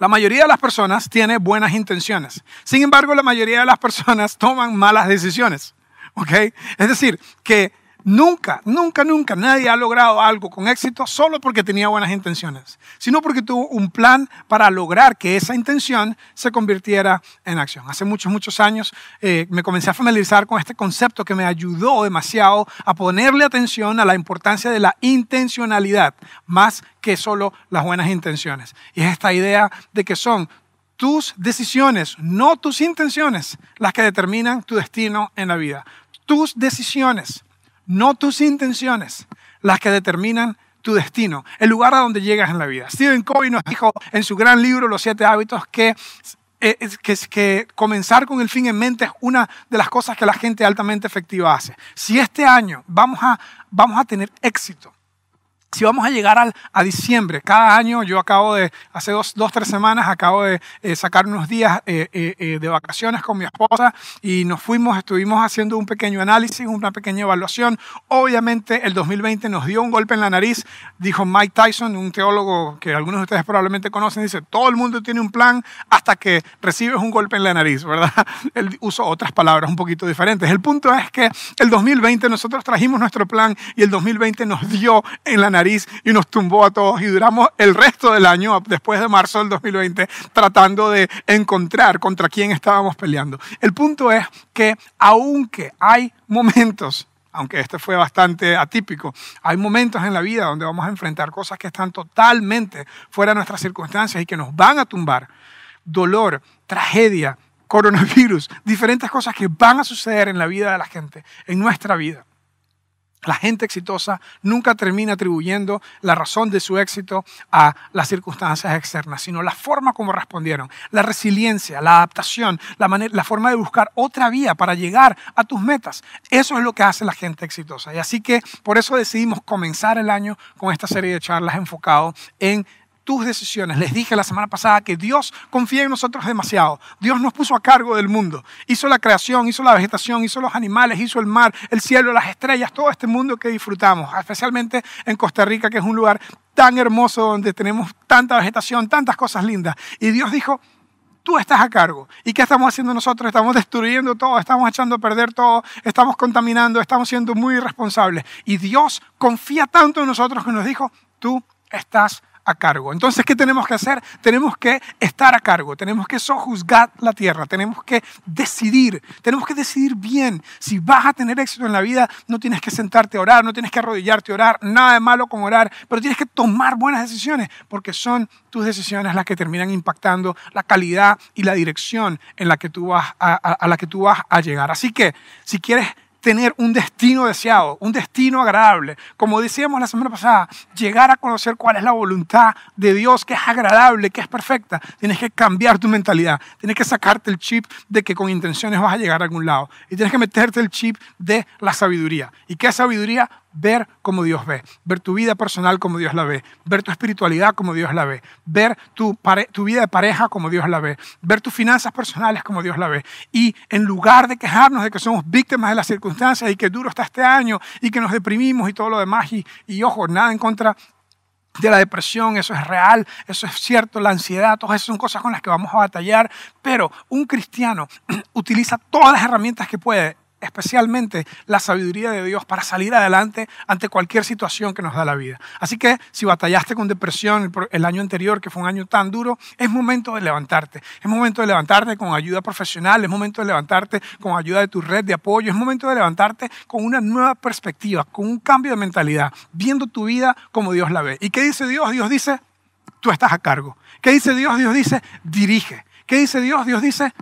La mayoría de las personas tiene buenas intenciones. Sin embargo, la mayoría de las personas toman malas decisiones. ¿Ok? Es decir, que Nunca, nunca, nunca nadie ha logrado algo con éxito solo porque tenía buenas intenciones, sino porque tuvo un plan para lograr que esa intención se convirtiera en acción. Hace muchos, muchos años eh, me comencé a familiarizar con este concepto que me ayudó demasiado a ponerle atención a la importancia de la intencionalidad, más que solo las buenas intenciones. Y es esta idea de que son tus decisiones, no tus intenciones, las que determinan tu destino en la vida. Tus decisiones no tus intenciones, las que determinan tu destino, el lugar a donde llegas en la vida. Stephen Covey nos dijo en su gran libro Los siete hábitos que, eh, que, que comenzar con el fin en mente es una de las cosas que la gente altamente efectiva hace. Si este año vamos a, vamos a tener éxito, si vamos a llegar al, a diciembre, cada año yo acabo de, hace dos, dos tres semanas, acabo de eh, sacar unos días eh, eh, de vacaciones con mi esposa y nos fuimos, estuvimos haciendo un pequeño análisis, una pequeña evaluación. Obviamente el 2020 nos dio un golpe en la nariz, dijo Mike Tyson, un teólogo que algunos de ustedes probablemente conocen, dice, todo el mundo tiene un plan hasta que recibes un golpe en la nariz, ¿verdad? Él usó otras palabras un poquito diferentes. El punto es que el 2020 nosotros trajimos nuestro plan y el 2020 nos dio en la nariz y nos tumbó a todos y duramos el resto del año, después de marzo del 2020, tratando de encontrar contra quién estábamos peleando. El punto es que aunque hay momentos aunque este fue bastante atípico, hay momentos en la vida donde vamos a enfrentar cosas que están totalmente fuera de nuestras circunstancias y que nos van a tumbar. Dolor, tragedia, coronavirus, diferentes cosas que van a suceder en la vida de la gente, en nuestra vida. La gente exitosa nunca termina atribuyendo la razón de su éxito a las circunstancias externas, sino la forma como respondieron, la resiliencia, la adaptación, la, la, forma de buscar otra vía para llegar a tus metas. Eso es lo que hace la gente exitosa. Y así que por eso decidimos comenzar el año con esta serie de charlas enfocado en tus decisiones. Les dije la semana pasada que Dios confía en nosotros demasiado. Dios nos puso a cargo del mundo. Hizo la creación, hizo la vegetación, hizo los animales, hizo el mar, el cielo, las estrellas, todo este mundo que disfrutamos, especialmente en Costa Rica, que es un lugar tan hermoso donde tenemos tanta vegetación, tantas cosas lindas. Y Dios dijo, tú estás a cargo. ¿Y qué estamos haciendo nosotros? Estamos destruyendo todo, estamos echando a perder todo, estamos contaminando, estamos siendo muy irresponsables. Y Dios confía tanto en nosotros que nos dijo, tú estás a cargo. Entonces, ¿qué tenemos que hacer? Tenemos que estar a cargo, tenemos que sojuzgar la tierra, tenemos que decidir, tenemos que decidir bien. Si vas a tener éxito en la vida, no tienes que sentarte a orar, no tienes que arrodillarte a orar, nada de malo con orar, pero tienes que tomar buenas decisiones, porque son tus decisiones las que terminan impactando la calidad y la dirección en la que tú vas a, a la que tú vas a llegar. Así que, si quieres tener un destino deseado, un destino agradable. Como decíamos la semana pasada, llegar a conocer cuál es la voluntad de Dios, que es agradable, que es perfecta. Tienes que cambiar tu mentalidad. Tienes que sacarte el chip de que con intenciones vas a llegar a algún lado. Y tienes que meterte el chip de la sabiduría. ¿Y qué sabiduría? Ver como Dios ve, ver tu vida personal como Dios la ve, ver tu espiritualidad como Dios la ve, ver tu, tu, vida de pareja como Dios la ve, ver tus finanzas personales como Dios la ve. Y en lugar de quejarnos de que somos víctimas de las circunstancias y que duro está este año y que nos deprimimos y todo lo demás, y, y ojo, nada en contra de la depresión, eso es real, eso es cierto, la ansiedad, todas esas son cosas con las que vamos a batallar, pero un cristiano utiliza todas las herramientas que puede especialmente la sabiduría de Dios para salir adelante ante cualquier situación que nos da la vida. Así que si batallaste con depresión el año anterior, que fue un año tan duro, es momento de levantarte. Es momento de levantarte con ayuda profesional, es momento de levantarte con ayuda de tu red de apoyo, es momento de levantarte con una nueva perspectiva, con un cambio de mentalidad, viendo tu vida como Dios la ve. ¿Y qué dice Dios? Dios dice, tú estás a cargo. ¿Qué dice Dios? Dios dice, dirige. ¿Qué dice Dios? Dios dice,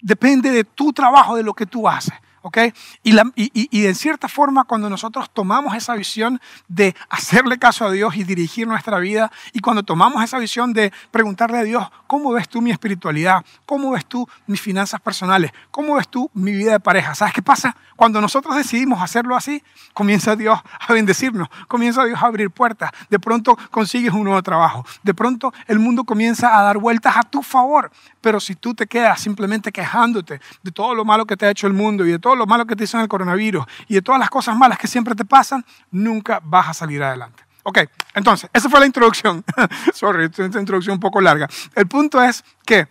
depende de tu trabajo, de lo que tú haces. ¿Ok? Y, la, y, y, en cierta forma, cuando nosotros tomamos esa visión de hacerle caso a Dios y dirigir nuestra vida, y cuando tomamos esa visión de preguntarle a Dios, ¿cómo ves tú mi espiritualidad? ¿Cómo ves tú mis finanzas personales? ¿Cómo ves tú mi vida de pareja? ¿Sabes qué pasa? Cuando nosotros decidimos hacerlo así, comienza Dios a bendecirnos, comienza Dios a abrir puertas, de pronto consigues un nuevo trabajo, de pronto el mundo comienza a dar vueltas a tu favor, pero si tú te quedas simplemente quejándote de todo lo malo que te ha hecho el mundo y de todo lo malo que te hizo en el coronavirus y de todas las cosas malas que siempre te pasan, nunca vas a salir adelante. Ok, entonces, esa fue la introducción. Sorry, esta introducción un poco larga. El punto es que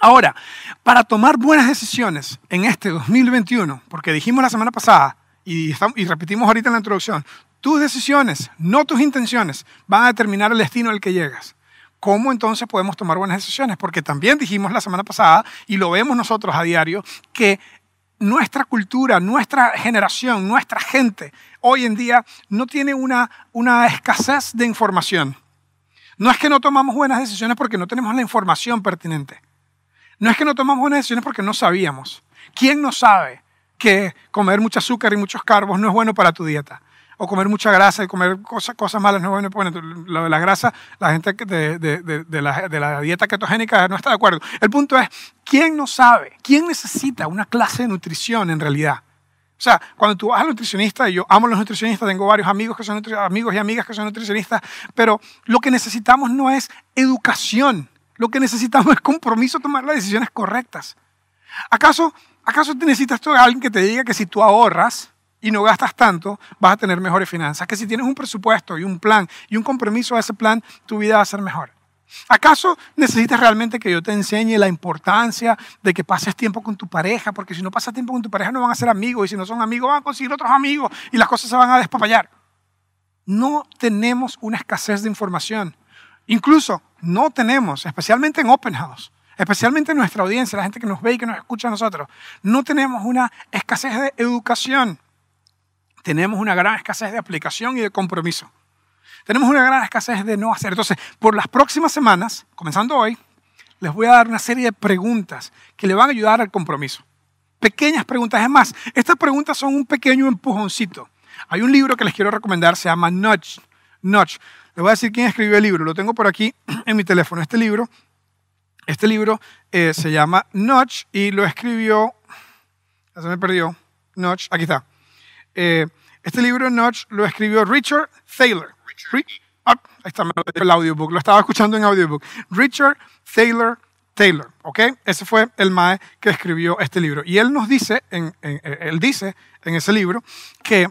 ahora, para tomar buenas decisiones en este 2021, porque dijimos la semana pasada y, y repetimos ahorita en la introducción, tus decisiones, no tus intenciones, van a determinar el destino al que llegas. ¿Cómo entonces podemos tomar buenas decisiones? Porque también dijimos la semana pasada, y lo vemos nosotros a diario, que nuestra cultura, nuestra generación, nuestra gente hoy en día no tiene una, una escasez de información. No es que no tomamos buenas decisiones porque no tenemos la información pertinente. No es que no tomamos buenas decisiones porque no sabíamos. ¿Quién no sabe que comer mucho azúcar y muchos carbos no es bueno para tu dieta? O comer mucha grasa y comer cosas, cosas malas no bueno. Bueno, lo de la grasa, la gente de, de, de, la, de, la, dieta ketogénica no está de acuerdo. El punto es, ¿quién no sabe? ¿Quién necesita una clase de nutrición en realidad? O sea, cuando tú vas al nutricionista, y yo amo a los nutricionistas, tengo varios amigos, que son amigos y amigas que son nutricionistas, pero lo que necesitamos no es educación, lo que necesitamos es compromiso, tomar las decisiones correctas. ¿Acaso, acaso necesitas tú alguien que te diga que si tú ahorras, y no gastas tanto, vas a tener mejores finanzas. Que si tienes un presupuesto y un plan y un compromiso a ese plan, tu vida va a ser mejor. ¿Acaso necesitas realmente que yo te enseñe la importancia de que pases tiempo con tu pareja? Porque si no pasas tiempo con tu pareja no van a ser amigos y si no son amigos van a conseguir otros amigos y las cosas se van a despapallar. No tenemos una escasez de información. Incluso no tenemos, especialmente en Open House, especialmente en nuestra audiencia, la gente que nos ve y que nos escucha a nosotros, no tenemos una escasez de educación tenemos una gran escasez de aplicación y de compromiso. Tenemos una gran escasez de no hacer. Entonces, por las próximas semanas, comenzando hoy, les voy a dar una serie de preguntas que le van a ayudar al compromiso. Pequeñas preguntas. Es más, estas preguntas son un pequeño empujoncito. Hay un libro que les quiero recomendar, se llama Nudge. Nudge. Les voy a decir quién escribió el libro. Lo tengo por aquí en mi teléfono. Este libro, este libro eh, se llama Nudge y lo escribió, se me perdió, Nudge, aquí está. Eh, este libro, Notch, lo escribió Richard Thaler. Ah, ahí está el audiobook, lo estaba escuchando en audiobook. Richard Thaler Taylor, ¿ok? Ese fue el MAE que escribió este libro. Y él nos dice, en, él dice en ese libro, que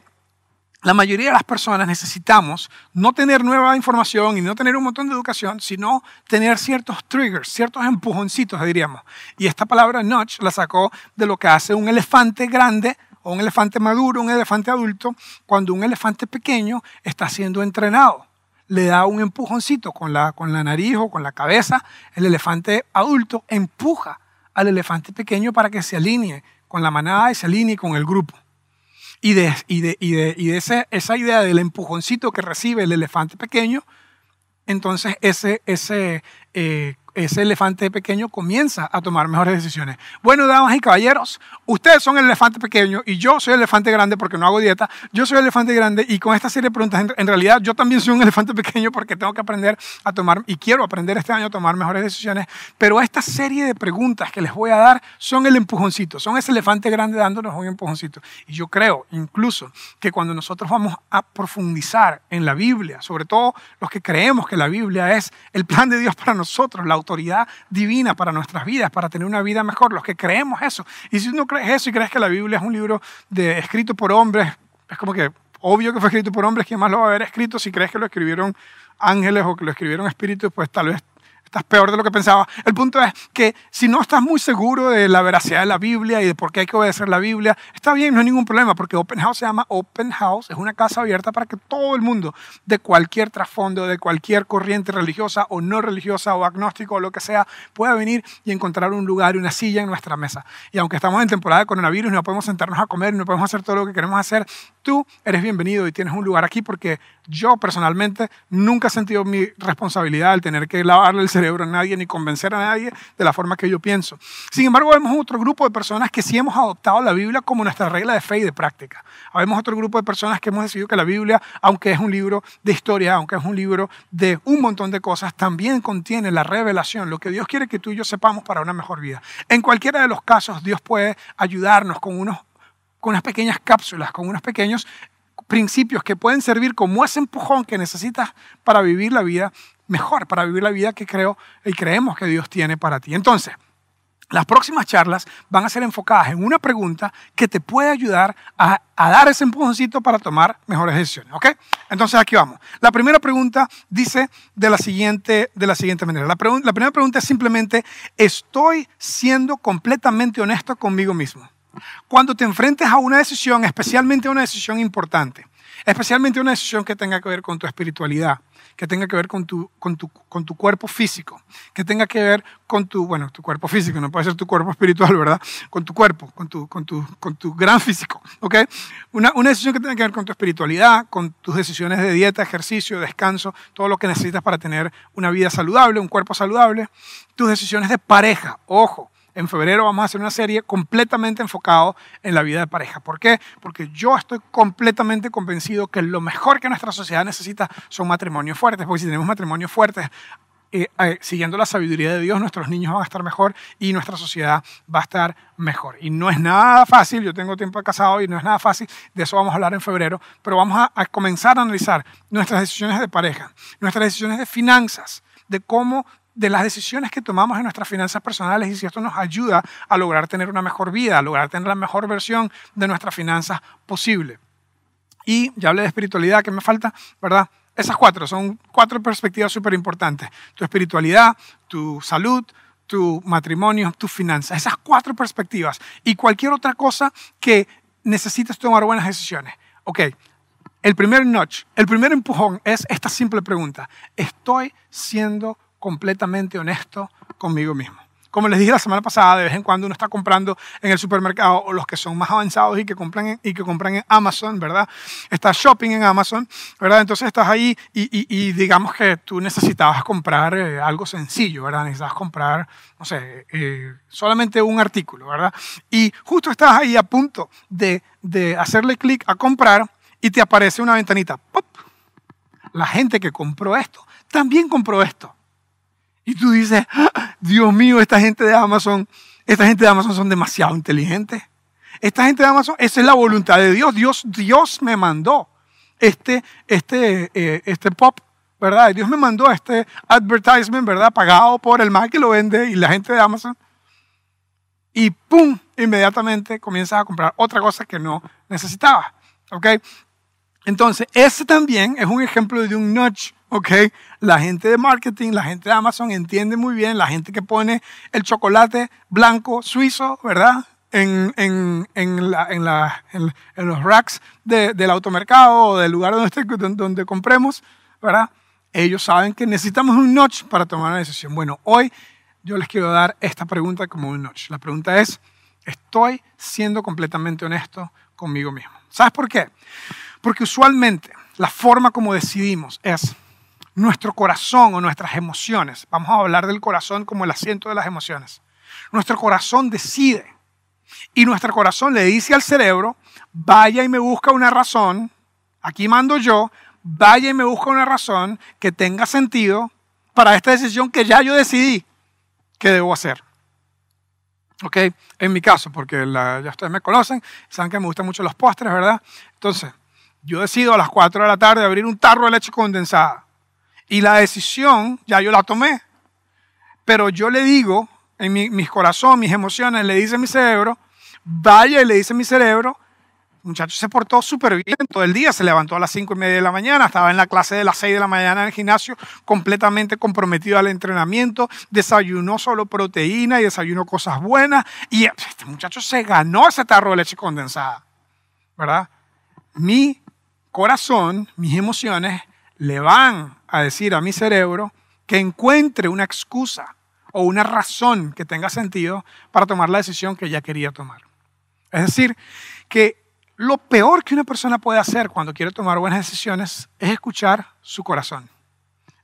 la mayoría de las personas necesitamos no tener nueva información y no tener un montón de educación, sino tener ciertos triggers, ciertos empujoncitos, diríamos. Y esta palabra notch la sacó de lo que hace un elefante grande o un elefante maduro, un elefante adulto, cuando un elefante pequeño está siendo entrenado. Le da un empujoncito con la, con la nariz o con la cabeza, el elefante adulto empuja al elefante pequeño para que se alinee con la manada y se alinee con el grupo. Y de, y de, y de, y de esa idea del empujoncito que recibe el elefante pequeño, entonces ese, ese eh, ese elefante pequeño comienza a tomar mejores decisiones. Bueno, damas y caballeros, ustedes son el elefante pequeño y yo soy el elefante grande porque no hago dieta. Yo soy el elefante grande y con esta serie de preguntas, en realidad yo también soy un elefante pequeño porque tengo que aprender a tomar y quiero aprender este año a tomar mejores decisiones. Pero esta serie de preguntas que les voy a dar son el empujoncito, son ese elefante grande dándonos un empujoncito. Y yo creo incluso que cuando nosotros vamos a profundizar en la Biblia, sobre todo los que creemos que la Biblia es el plan de Dios para nosotros, la autoridad divina para nuestras vidas, para tener una vida mejor, los que creemos eso. Y si no crees eso y crees que la Biblia es un libro de, escrito por hombres, es como que obvio que fue escrito por hombres, ¿quién más lo va a haber escrito? Si crees que lo escribieron ángeles o que lo escribieron espíritus, pues tal vez estás peor de lo que pensaba. El punto es que si no estás muy seguro de la veracidad de la Biblia y de por qué hay que obedecer la Biblia, está bien, no hay ningún problema, porque Open House se llama Open House, es una casa abierta para que todo el mundo, de cualquier trasfondo, de cualquier corriente religiosa o no religiosa o agnóstico o lo que sea, pueda venir y encontrar un lugar y una silla en nuestra mesa. Y aunque estamos en temporada de coronavirus, no podemos sentarnos a comer, no podemos hacer todo lo que queremos hacer, tú eres bienvenido y tienes un lugar aquí porque yo personalmente nunca he sentido mi responsabilidad al tener que lavarle el cerebro a nadie ni convencer a nadie de la forma que yo pienso. Sin embargo, vemos otro grupo de personas que sí hemos adoptado la Biblia como nuestra regla de fe y de práctica. Vemos otro grupo de personas que hemos decidido que la Biblia, aunque es un libro de historia, aunque es un libro de un montón de cosas, también contiene la revelación, lo que Dios quiere que tú y yo sepamos para una mejor vida. En cualquiera de los casos, Dios puede ayudarnos con unos con unas pequeñas cápsulas, con unos pequeños principios que pueden servir como ese empujón que necesitas para vivir la vida mejor, para vivir la vida que creo y creemos que Dios tiene para ti. Entonces, Las próximas charlas van a ser enfocadas en una pregunta que te puede ayudar a, dar ese empujoncito para tomar mejores decisiones. ¿ok? Entonces aquí vamos. La primera pregunta dice de la siguiente, de la siguiente manera. La, la primera pregunta es simplemente, ¿estoy siendo completamente honesto conmigo mismo? Cuando te enfrentes a una decisión, especialmente a una decisión importante, especialmente una decisión que tenga que ver con tu espiritualidad, que tenga que ver con tu, con tu, con tu cuerpo físico, que tenga que ver con tu, bueno, tu cuerpo físico, no puede ser tu cuerpo espiritual, ¿verdad? Con tu cuerpo, con tu, con tu, con tu gran físico, ¿ok? Una, una decisión que tenga que ver con tu espiritualidad, con tus decisiones de dieta, ejercicio, descanso, todo lo que necesitas para tener una vida saludable, un cuerpo saludable, tus decisiones de pareja, ojo, en febrero vamos a hacer una serie completamente enfocado en la vida de pareja. ¿Por qué? Porque yo estoy completamente convencido que lo mejor que nuestra sociedad necesita son matrimonios fuertes, porque si tenemos matrimonios fuertes, eh, eh, siguiendo la sabiduría de Dios, nuestros niños van a estar mejor y nuestra sociedad va a estar mejor. Y no es nada fácil, yo tengo tiempo de casado y no es nada fácil, de eso vamos a hablar en febrero, pero vamos a, a comenzar a analizar nuestras decisiones de pareja, nuestras decisiones de finanzas, de cómo de las decisiones que tomamos en nuestras finanzas personales y si esto nos ayuda a lograr tener una mejor vida, a lograr tener la mejor versión de nuestras finanzas posible. Y ya hablé de espiritualidad, que me falta, ¿verdad? Esas cuatro son cuatro perspectivas súper importantes. Tu espiritualidad, tu salud, tu matrimonio, tus finanzas. Esas cuatro perspectivas. Y cualquier otra cosa que necesites tomar buenas decisiones. Ok, el primer notch, el primer empujón es esta simple pregunta. ¿Estoy siendo completamente honesto conmigo mismo. Como les dije la semana pasada, de vez en cuando uno está comprando en el supermercado o los que son más avanzados y que compran en, y que compran en Amazon, ¿verdad? Estás shopping en Amazon, ¿verdad? Entonces estás ahí y, digamos que tú necesitabas comprar eh, algo sencillo, ¿verdad? Necesitabas comprar, no sé, eh, solamente un artículo, ¿verdad? Y justo estás ahí a punto de, de hacerle clic a comprar y te aparece una ventanita. ¡Pop! La gente que compró esto también compró esto. Y tú dices, ah, Dios mío, esta gente de Amazon, esta gente de Amazon son demasiado inteligentes. Esta gente de Amazon, esa es la voluntad de Dios. Dios, Dios me mandó este, este, eh, este pop, ¿verdad? Dios me mandó este advertisement, ¿verdad? Pagado por el mal que lo vende y la gente de Amazon. Y ¡pum! Inmediatamente comienzas a comprar otra cosa que no necesitabas. ¿Ok? Entonces, ese también es un ejemplo de un nudge ¿ok? La gente de marketing, la gente de Amazon entiende muy bien, la gente que pone el chocolate blanco suizo, ¿verdad? En, en, en, la, en, la, en los racks del automercado o del lugar donde, donde compremos, ¿verdad? Ellos saben que necesitamos un notch para tomar una decisión. Bueno, hoy yo les quiero dar esta pregunta como un notch. La pregunta es, ¿estoy siendo completamente honesto conmigo mismo? ¿Sabes por qué? Porque usualmente la forma como decidimos es nuestro corazón o nuestras emociones. Vamos a hablar del corazón como el asiento de las emociones. Nuestro corazón decide y nuestro corazón le dice al cerebro, vaya y me busca una razón, aquí mando yo, vaya y me busca una razón que tenga sentido para esta decisión que ya yo decidí que debo hacer. ¿Ok? En mi caso, porque ya ustedes me conocen, saben que me gustan mucho los postres, ¿verdad? Entonces, yo decido a las 4 de la tarde abrir un tarro de leche condensada. Y la decisión ya yo la tomé. Pero yo le digo, en mi, mi corazón, mis emociones, le dice a mi cerebro, vaya y le dice mi cerebro, muchacho se portó súper bien todo el día, se levantó a las cinco y media de la mañana, estaba en la clase de las 6 de la mañana en el gimnasio, completamente comprometido al entrenamiento, desayunó solo proteína y desayunó cosas buenas, y este muchacho se ganó ese tarro de leche condensada, ¿verdad? Mi corazón, mis emociones le van a decir a mi cerebro que encuentre una excusa o una razón que tenga sentido para tomar la decisión que ella quería tomar. Es decir, que lo peor que una persona puede hacer cuando quiere tomar buenas decisiones es escuchar su corazón,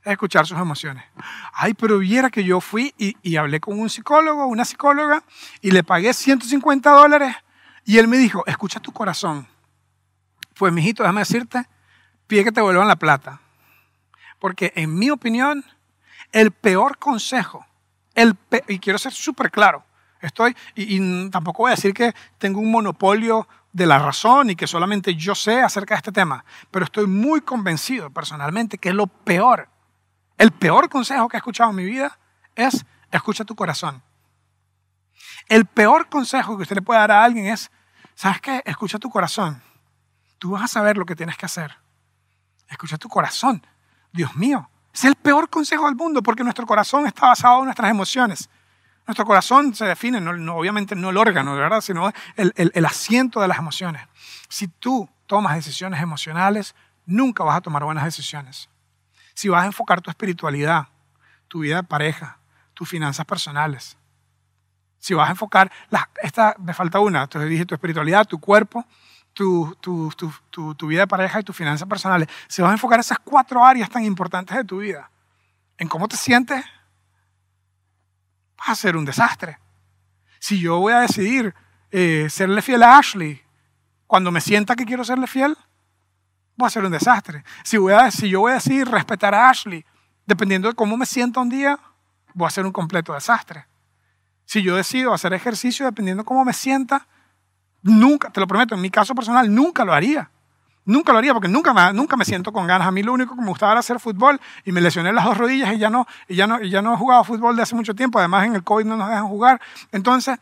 es escuchar sus emociones. Ay, pero viera que yo fui y, y hablé con un psicólogo, una psicóloga, y le pagué 150 dólares y él me dijo, escucha tu corazón. Pues, mijito, déjame decirte, pide que te vuelvan la plata. Porque en mi opinión, el peor consejo, el y quiero ser súper claro, estoy, y, tampoco voy a decir que tengo un monopolio de la razón y que solamente yo sé acerca de este tema, pero estoy muy convencido personalmente que lo peor, el peor consejo que he escuchado en mi vida es escucha tu corazón. El peor consejo que usted le puede dar a alguien es, ¿sabes qué? Escucha tu corazón. Tú vas a saber lo que tienes que hacer. Escucha tu corazón. Dios mío, es el peor consejo del mundo porque nuestro corazón está basado en nuestras emociones. Nuestro corazón se define, no, obviamente no el órgano, ¿verdad? sino el, el asiento de las emociones. Si tú tomas decisiones emocionales, nunca vas a tomar buenas decisiones. Si vas a enfocar tu espiritualidad, tu vida de pareja, tus finanzas personales, si vas a enfocar, esta me falta una, entonces dije tu espiritualidad, tu cuerpo, tu, tu, tu, tu, vida de pareja y tus finanzas personales, si vas a enfocar esas cuatro áreas tan importantes de tu vida, en cómo te sientes, vas a ser un desastre. Si yo voy a decidir eh, serle fiel a Ashley cuando me sienta que quiero serle fiel, voy a ser un desastre. Si, voy a, si yo voy a decidir respetar a Ashley, dependiendo de cómo me sienta un día, voy a ser un completo desastre. Si yo decido hacer ejercicio dependiendo de cómo me sienta, nunca, te lo prometo, en mi caso personal, nunca lo haría. Nunca lo haría porque nunca me, nunca me siento con ganas. A mí lo único que me gustaba era hacer fútbol y me lesioné las dos rodillas y ya no, y ya no, y ya no he jugado fútbol de hace mucho tiempo. Además, en el COVID no nos dejan jugar. Entonces,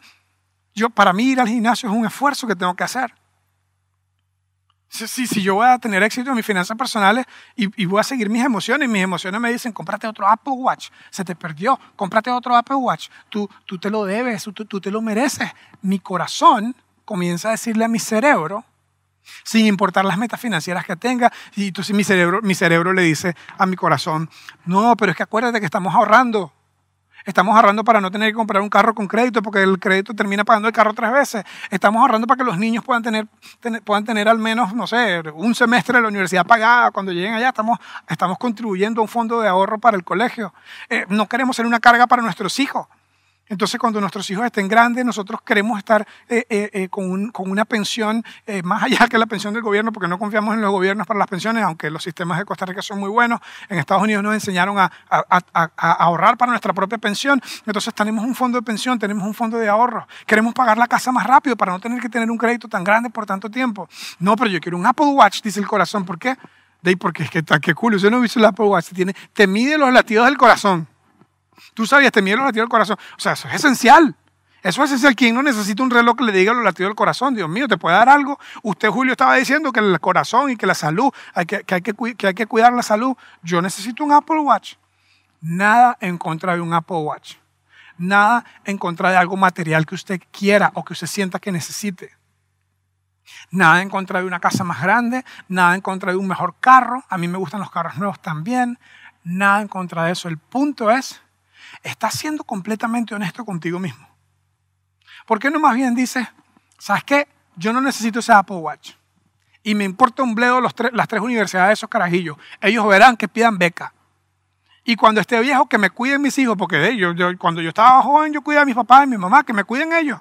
yo, para mí ir al gimnasio es un esfuerzo que tengo que hacer. Si, si, yo voy a tener éxito en mis finanzas personales y, voy a seguir mis emociones, mis emociones me dicen, cómprate otro Apple Watch, se te perdió, cómprate otro Apple Watch, tú, tú te lo debes, tú, tú te lo mereces. Mi corazón comienza a decirle a mi cerebro, sin importar las metas financieras que tenga, y entonces mi cerebro, mi cerebro le dice a mi corazón, no, pero es que acuérdate que estamos ahorrando, Estamos ahorrando para no tener que comprar un carro con crédito porque el crédito termina pagando el carro tres veces. Estamos ahorrando para que los niños puedan tener, puedan tener al menos, no sé, un semestre de la universidad pagada. Cuando lleguen allá estamos, estamos contribuyendo a un fondo de ahorro para el colegio. Eh, no queremos ser una carga para nuestros hijos. Entonces, cuando nuestros hijos estén grandes, nosotros queremos estar eh, eh, eh, con, una pensión más allá que la pensión del gobierno, porque no confiamos en los gobiernos para las pensiones, aunque los sistemas de Costa Rica son muy buenos. En Estados Unidos nos enseñaron a, ahorrar para nuestra propia pensión. Entonces, tenemos un fondo de pensión, tenemos un fondo de ahorro. Queremos pagar la casa más rápido para no tener que tener un crédito tan grande por tanto tiempo. No, pero yo quiero un Apple Watch, dice el corazón. ¿Por qué? De porque es que está, qué cool. Yo no he visto el Apple Watch. Tiene, te mide los latidos del corazón. Tú sabías, te mide los latidos del corazón. O sea, eso es esencial. Eso es esencial. ¿Quién no necesita un reloj que le diga los latidos del corazón? Dios mío, ¿te puede dar algo? Usted, Julio, estaba diciendo que el corazón y que la salud, hay que, hay que, que hay que cuidar la salud. Yo necesito un Apple Watch. Nada en contra de un Apple Watch. Nada en contra de algo material que usted quiera o que usted sienta que necesite. Nada en contra de una casa más grande, nada en contra de un mejor carro. A mí me gustan los carros nuevos también. Nada en contra de eso. El punto es estás siendo completamente honesto contigo mismo. ¿Por qué no más bien dices, ¿sabes qué? Yo no necesito ese Apple Watch. Y me importa un bledo los las tres universidades de esos carajillos. Ellos verán que pidan beca. Y cuando esté viejo, que me cuiden mis hijos, porque ellos, cuando yo estaba joven, yo cuidaba a mis papás y a mi mamá, que me cuiden ellos.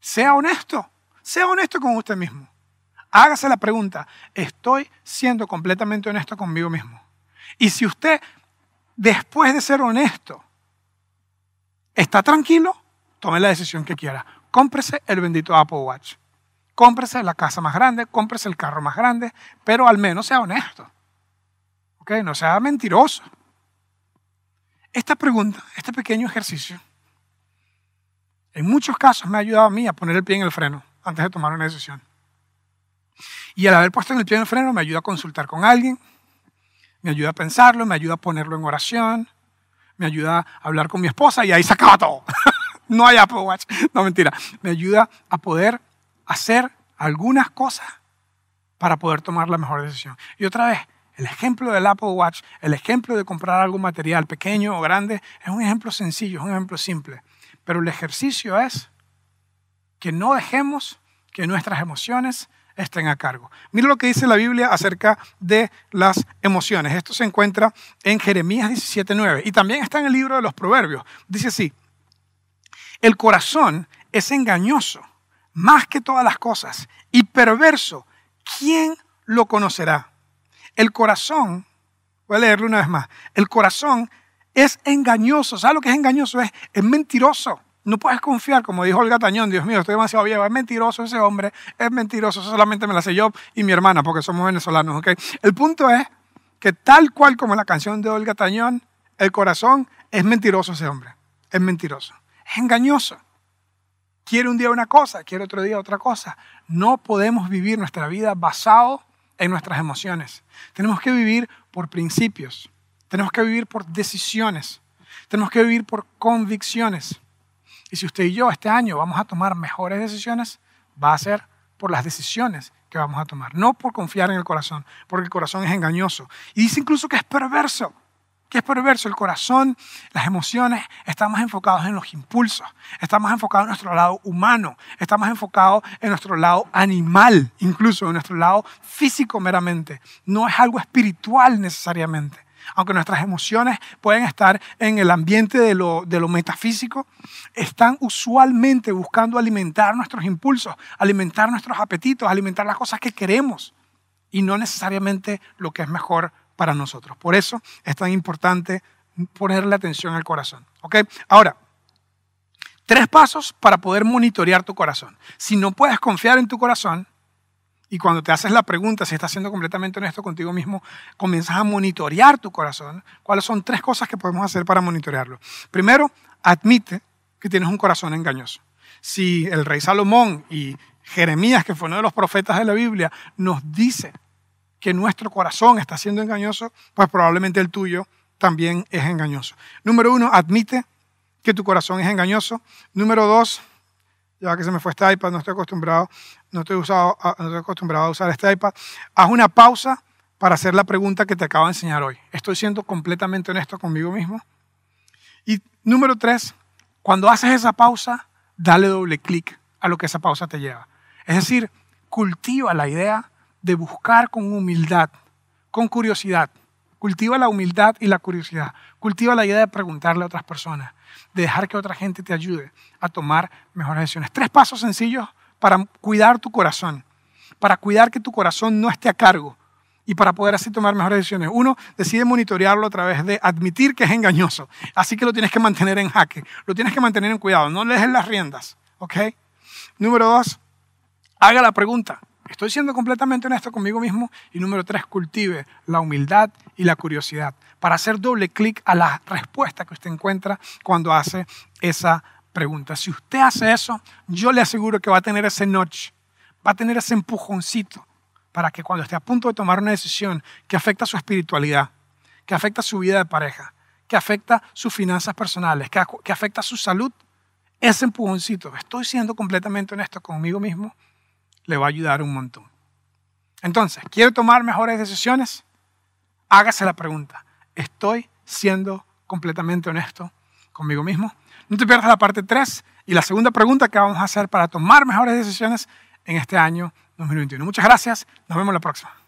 Sea honesto, sea honesto con usted mismo. Hágase la pregunta, ¿estoy siendo completamente honesto conmigo mismo? Y si usted después de ser honesto, está tranquilo, tome la decisión que quiera. Cómprese el bendito Apple Watch. Cómprese la casa más grande, cómprese el carro más grande, pero al menos sea honesto. ¿Ok? No sea mentiroso. Esta pregunta, este pequeño ejercicio, en muchos casos me ha ayudado a mí a poner el pie en el freno antes de tomar una decisión. Y al haber puesto el pie en el freno me ayuda a consultar con alguien, me ayuda a pensarlo, me ayuda a ponerlo en oración, me ayuda a hablar con mi esposa y ahí se acaba todo. no hay Apple Watch. No, mentira. Me ayuda a poder hacer algunas cosas para poder tomar la mejor decisión. Y otra vez, el ejemplo del Apple Watch, el ejemplo de comprar algo material, pequeño o grande, es un ejemplo sencillo, es un ejemplo simple. Pero el ejercicio es que no dejemos que nuestras emociones estén a cargo. Mira lo que dice la Biblia acerca de las emociones. Esto se encuentra en Jeremías 17.9 y también está en el libro de los Proverbios. Dice así, el corazón es engañoso más que todas las cosas y perverso. ¿Quién lo conocerá? El corazón, voy a leerlo una vez más, el corazón es engañoso. ¿Sabes lo que es engañoso? Es, es mentiroso. No puedes confiar, como dijo Olga Tañón, Dios mío, estoy demasiado viejo, es mentiroso ese hombre, es mentiroso, solamente me lo sé yo y mi hermana, porque somos venezolanos, ¿ok? El punto es que tal cual como la canción de Olga Tañón, el corazón es mentiroso ese hombre, es mentiroso. es engañoso. Quiere un día una cosa, quiere otro día otra cosa. No podemos vivir nuestra vida basado en nuestras emociones. Tenemos que vivir por principios. Tenemos que vivir por decisiones. Tenemos que vivir por convicciones. Y si usted y yo este año vamos a tomar mejores decisiones, va a ser por las decisiones que vamos a tomar, no por confiar en el corazón, porque el corazón es engañoso. Y dice incluso que es perverso que es perverso. El corazón, las emociones, estamos enfocados en los impulsos, estamos enfocados en nuestro lado humano, estamos enfocados en nuestro lado animal, incluso en nuestro lado físico meramente. No es algo espiritual necesariamente. Aunque nuestras emociones pueden estar en el ambiente de lo, metafísico, están usualmente buscando alimentar nuestros impulsos, alimentar nuestros apetitos, alimentar las cosas que queremos y no necesariamente lo que es mejor para nosotros. Por eso es tan importante ponerle atención al corazón. ¿Ok? Ahora, tres pasos para poder monitorear tu corazón. Si no puedes confiar en tu corazón, y cuando te haces la pregunta si estás siendo completamente honesto contigo mismo, comienzas a monitorear tu corazón. ¿Cuáles son tres cosas que podemos hacer para monitorearlo? Primero, admite que tienes un corazón engañoso. Si el rey Salomón y Jeremías, que fue uno de los profetas de la Biblia, nos dice que nuestro corazón está siendo engañoso, pues probablemente el tuyo también es engañoso. Número uno, admite que tu corazón es engañoso. Número dos, ya que se me fue este iPad, no estoy acostumbrado, no estoy, usado, no estoy acostumbrado a usar este iPad, haz una pausa para hacer la pregunta que te acabo de enseñar hoy. ¿Estoy siendo completamente honesto conmigo mismo? Y número tres, cuando haces esa pausa, dale doble clic a lo que esa pausa te lleva. Es decir, cultiva la idea de buscar con humildad, con curiosidad. Cultiva la humildad y la curiosidad. Cultiva la idea de preguntarle a otras personas, de dejar que otra gente te ayude a tomar mejores decisiones. Tres pasos sencillos para cuidar tu corazón, para cuidar que tu corazón no esté a cargo y para poder así tomar mejores decisiones. Uno, decide monitorearlo a través de admitir que es engañoso. Así que lo tienes que mantener en jaque, lo tienes que mantener en cuidado, no le dejes las riendas. ¿Ok? Número dos, haga la pregunta. Estoy siendo completamente honesto conmigo mismo. Y número tres, cultive la humildad y la curiosidad para hacer doble clic a la respuesta que usted encuentra cuando hace esa pregunta. Si usted hace eso, yo le aseguro que va a tener ese notch, va a tener ese empujoncito para que cuando esté a punto de tomar una decisión que afecta su espiritualidad, que afecta su vida de pareja, que afecta sus finanzas personales, que, que afecta su salud, ese empujoncito, estoy siendo completamente honesto conmigo mismo, le va a ayudar un montón. Entonces, ¿quiere tomar mejores decisiones? Hágase la pregunta, ¿estoy siendo completamente honesto conmigo mismo? No te pierdas la parte 3 y la segunda pregunta que vamos a hacer para tomar mejores decisiones en este año 2021. Muchas gracias, nos vemos la próxima.